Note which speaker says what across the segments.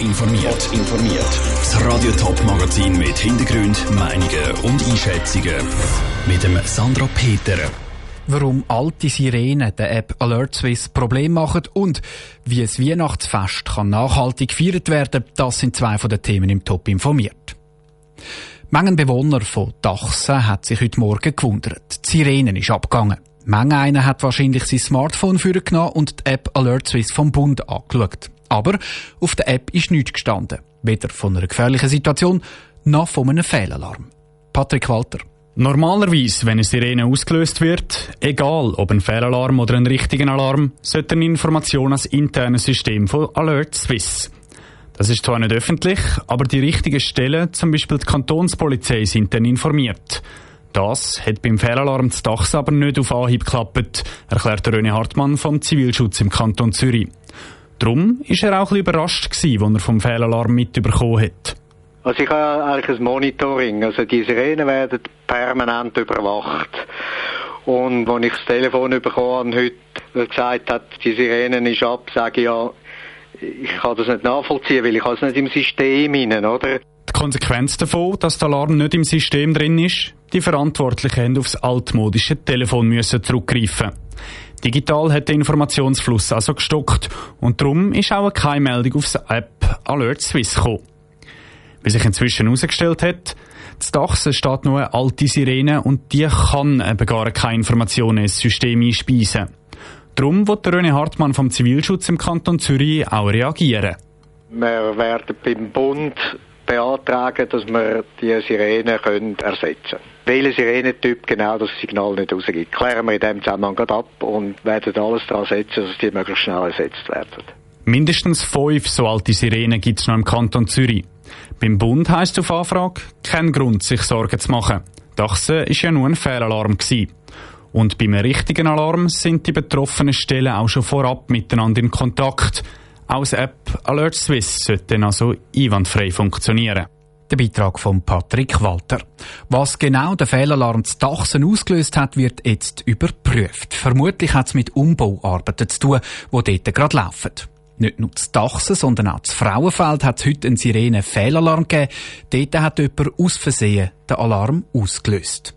Speaker 1: informiert. informiert. Das Radio Top Magazin mit Hintergrund, Meinungen und Einschätzungen mit dem Sandra Peter.
Speaker 2: Warum alte Sirenen der App Alert Swiss Problem machen und wie es Weihnachtsfest kann nachhaltig gefeiert werden, das sind zwei von den Themen im Top informiert. Mengen Bewohner von Dachsen hat sich heute Morgen gewundert. Die Sirenen ist abgegangen. Menge einer hat wahrscheinlich sein Smartphone vorgenommen und die App Alert Swiss vom Bund angeschaut. Aber auf der App ist nichts gestanden. Weder von einer gefährlichen Situation noch von einem Fehlalarm. Patrick Walter.
Speaker 3: Normalerweise, wenn eine Sirene ausgelöst wird, egal ob ein Fehlalarm oder ein richtiger Alarm, sollte eine Information ans interne System von Alert Swiss. Das ist zwar nicht öffentlich, aber die richtigen Stellen, zum Beispiel die Kantonspolizei, sind dann informiert. Das hat beim Fehlalarm des Dachs aber nicht auf Anhieb geklappt, erklärt René Hartmann vom Zivilschutz im Kanton Zürich. Darum war er auch ein überrascht, als er vom Fehlalarm mitbekommen hat.
Speaker 4: Also ich habe eigentlich ein Monitoring. Also die Sirenen werden permanent überwacht. Und als ich das Telefon bekommen habe, heute gesagt hat, die Sirenen ist ab, sage ich ja, ich kann das nicht nachvollziehen, weil ich habe es nicht im System hinein, oder?
Speaker 3: Die Konsequenz davon, dass der Alarm nicht im System drin ist, die Verantwortlichen haben aufs altmodische Telefon müssen zurückgreifen. Digital hat der Informationsfluss also gestockt und darum ist auch keine Meldung aufs App Alert Swiss gekommen. Wie sich inzwischen herausgestellt hat, das Dachsen steht nur eine alte Sirene und die kann eben gar keine Informationen ins System einspeisen. Darum wird René Hartmann vom Zivilschutz im Kanton Zürich auch reagieren.
Speaker 4: Wir werden beim Bund beantragen, dass wir die Sirene ersetzen können. Welcher Sirenentyp genau das Signal nicht rausgibt, klären wir in diesem Zusammenhang ab und werden alles daran setzen, dass die möglichst schnell ersetzt werden.
Speaker 3: Mindestens fünf so alte Sirenen gibt es noch im Kanton Zürich. Beim Bund heisst es auf Anfrage, kein Grund, sich Sorgen zu machen. Dachse war ja nur ein Fehlalarm. Gewesen. Und beim richtigen Alarm sind die betroffenen Stellen auch schon vorab miteinander in Kontakt. Auch die App Alert Swiss sollte dann also einwandfrei funktionieren.
Speaker 2: Der Beitrag von Patrick Walter. Was genau der Fehlalarm zu Dachsen ausgelöst hat, wird jetzt überprüft. Vermutlich hat es mit Umbauarbeiten zu tun, die dort gerade laufen. Nicht nur zu Dachsen, sondern auch zu Frauenfeld hat es heute einen Sirenen-Fehlalarm gegeben. Dort hat jemand aus Versehen den Alarm ausgelöst.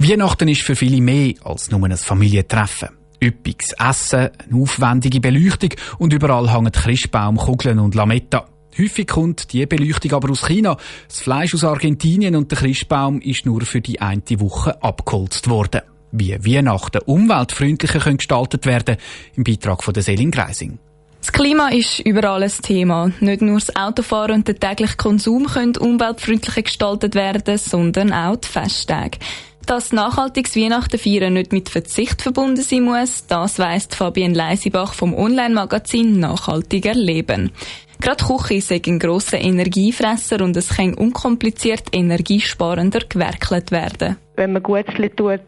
Speaker 2: Weihnachten ist für viele mehr als nur ein Familientreffen. Üppiges Essen, eine aufwendige Beleuchtung und überall hängen Christbaum, Kugeln und Lametta. Häufig kommt die Beleuchtung aber aus China. Das Fleisch aus Argentinien und der Christbaum ist nur für die eine Woche abgeholzt worden. Wie Weihnachten umweltfreundlicher gestaltet werden, im Beitrag von der Selin Greising.
Speaker 5: Das Klima ist überall ein Thema. Nicht nur das Autofahren und der tägliche Konsum können umweltfreundlicher gestaltet werden, sondern auch die Festtage. Dass nachhaltiges Weihnachten feiern nicht mit Verzicht verbunden sein muss, das weiss Fabienne Leisibach vom Online-Magazin Nachhaltiger Leben. Gerade Küche sei ein grosser Energiefresser und es kann unkompliziert energiesparender gewerkelt werden.
Speaker 6: Wenn man Gutzli tut,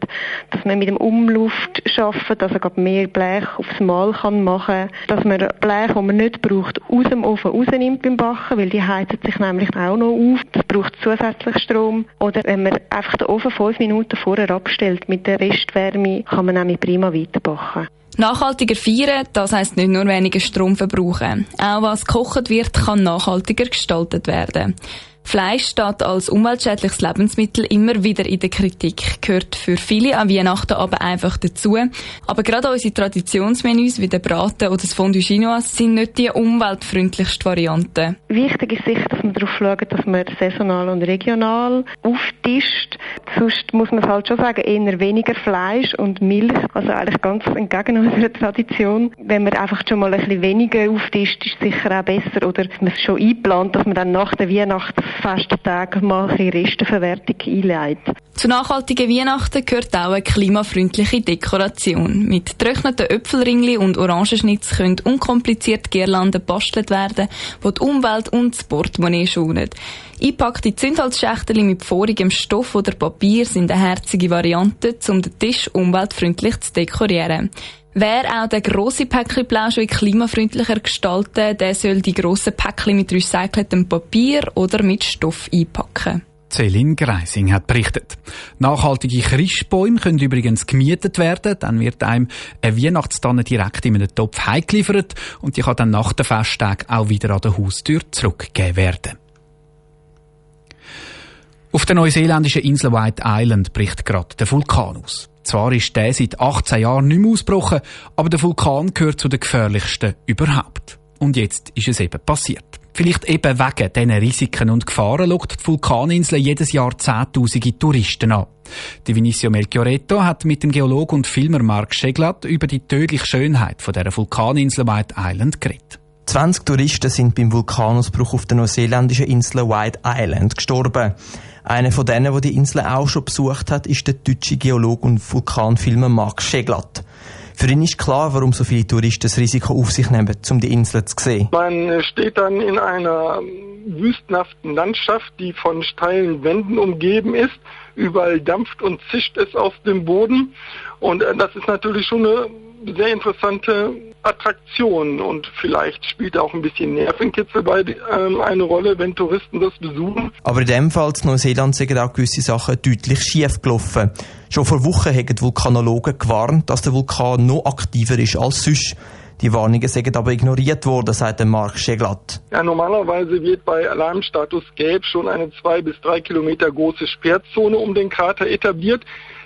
Speaker 6: dass man mit dem Umluft schafft, dass man mehr Blech aufs Mal machen kann, dass man Blech, das man nicht braucht, aus dem Ofen rausnimmt beim Backen, weil die heizen sich nämlich auch noch auf. Das braucht zusätzlich Strom. Oder wenn man einfach den Ofen fünf Minuten vorher abstellt mit der Restwärme, kann man nämlich prima weiterbacken.
Speaker 5: Nachhaltiger feiern, das heisst nicht nur weniger Strom verbrauchen. Auch was gekocht wird, kann nachhaltiger gestaltet werden. Fleisch steht als umweltschädliches Lebensmittel immer wieder in der Kritik, gehört für viele an Weihnachten aber einfach dazu. Aber gerade unsere Traditionsmenüs wie der Braten oder das Fondue Chinois sind nicht die umweltfreundlichste Variante.
Speaker 6: Wichtig ist sicher, dass man darauf schaut, dass man saisonal und regional auftischt. Sonst muss man halt schon sagen, eher weniger Fleisch und Milch, also eigentlich ganz entgegen unserer Tradition. Wenn man einfach schon mal ein bisschen weniger auftischt, ist es sicher auch besser. Oder man es schon einplant, dass man dann nach der Weihnachten Festtag mal ein Resteverwertung einleitet.
Speaker 5: Zu nachhaltigen Weihnachten gehört auch eine klimafreundliche Dekoration. Mit getrockneten Äpfelringli und Orangenschnitz können unkompliziert Girlanden bastelt werden, die die Umwelt und das Portemonnaie schonen. Einpackte Zündholzschächtel mit vorigem Stoff oder Papier sind eine herzige Variante, um den Tisch umweltfreundlich zu dekorieren. Wer auch den grossen Päckchenplausch klimafreundlicher gestalten der soll die grossen Päckchen mit recyceltem Papier oder mit Stoff einpacken.
Speaker 2: Céline Greising hat berichtet. Nachhaltige Christbäume können übrigens gemietet werden. Dann wird einem eine Weihnachtstanne direkt in einen Topf heimgeliefert und die kann dann nach dem Festtag auch wieder an der Haustür zurückgegeben werden. Auf der neuseeländischen Insel White Island bricht gerade der Vulkan aus. Zwar ist der seit 18 Jahren nicht mehr ausgebrochen, aber der Vulkan gehört zu den gefährlichsten überhaupt. Und jetzt ist es eben passiert. Vielleicht eben wegen diesen Risiken und Gefahren lockt die Vulkaninsel jedes Jahr zehntausende Touristen an. Die Vinicio Melchioretto hat mit dem Geologen und Filmer Mark Scheglat über die tödliche Schönheit von der Vulkaninsel White Island geredet.
Speaker 7: 20 Touristen sind beim Vulkanausbruch auf der neuseeländischen Insel White Island gestorben. Einer von denen, der die Insel auch schon besucht hat, ist der deutsche Geologe und Vulkanfilmer Mark Scheglat. Für ihn ist klar, warum so viele Touristen das Risiko auf sich nehmen, um die Insel zu sehen.
Speaker 8: Man steht dann in einer wüstenhaften Landschaft, die von steilen Wänden umgeben ist. Überall dampft und zischt es aus dem Boden. Und äh, das ist natürlich schon eine sehr interessante Attraktion und vielleicht spielt auch ein bisschen Nervenkitzel bei ähm, eine Rolle, wenn Touristen das besuchen.
Speaker 7: Aber in dem Fall in Neuseeland sind auch gewisse Sachen deutlich schief gelaufen. Schon vor Wochen haben die Vulkanologen gewarnt, dass der Vulkan noch aktiver ist als sonst. Die Warnungen sind aber ignoriert worden, sagt Mark Scheglatt.
Speaker 8: Ja, normalerweise wird bei Alarmstatus Gelb schon eine zwei bis drei Kilometer große Sperrzone um den Krater etabliert.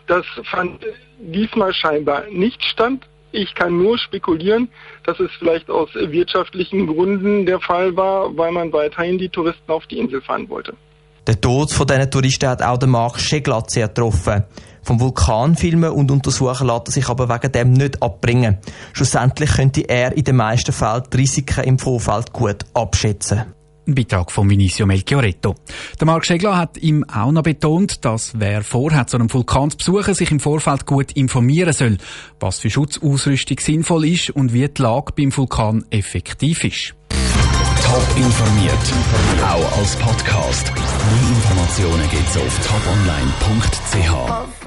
Speaker 8: Das fand diesmal scheinbar nicht stand. Ich kann nur spekulieren, dass es vielleicht aus wirtschaftlichen Gründen der Fall war, weil man weiterhin die Touristen auf die Insel fahren wollte.
Speaker 7: Der Tod von diesen Touristen hat auch den Mark Scheglat sehr getroffen. Vom Vulkan filmen und untersuchen lässt er sich aber wegen dem nicht abbringen. Schlussendlich könnte er in den meisten Fällen die Risiken im Vorfeld gut abschätzen.
Speaker 2: Ein Beitrag von Vinicio Melchioretto. Der Marc Schegler hat ihm auch noch betont, dass wer vorhat, so einen Vulkan zu besuchen, sich im Vorfeld gut informieren soll, was für Schutzausrüstung sinnvoll ist und wie die Lage beim Vulkan effektiv ist.
Speaker 1: Top informiert, auch als Podcast. Mehr Informationen gibt's auf toponline.ch.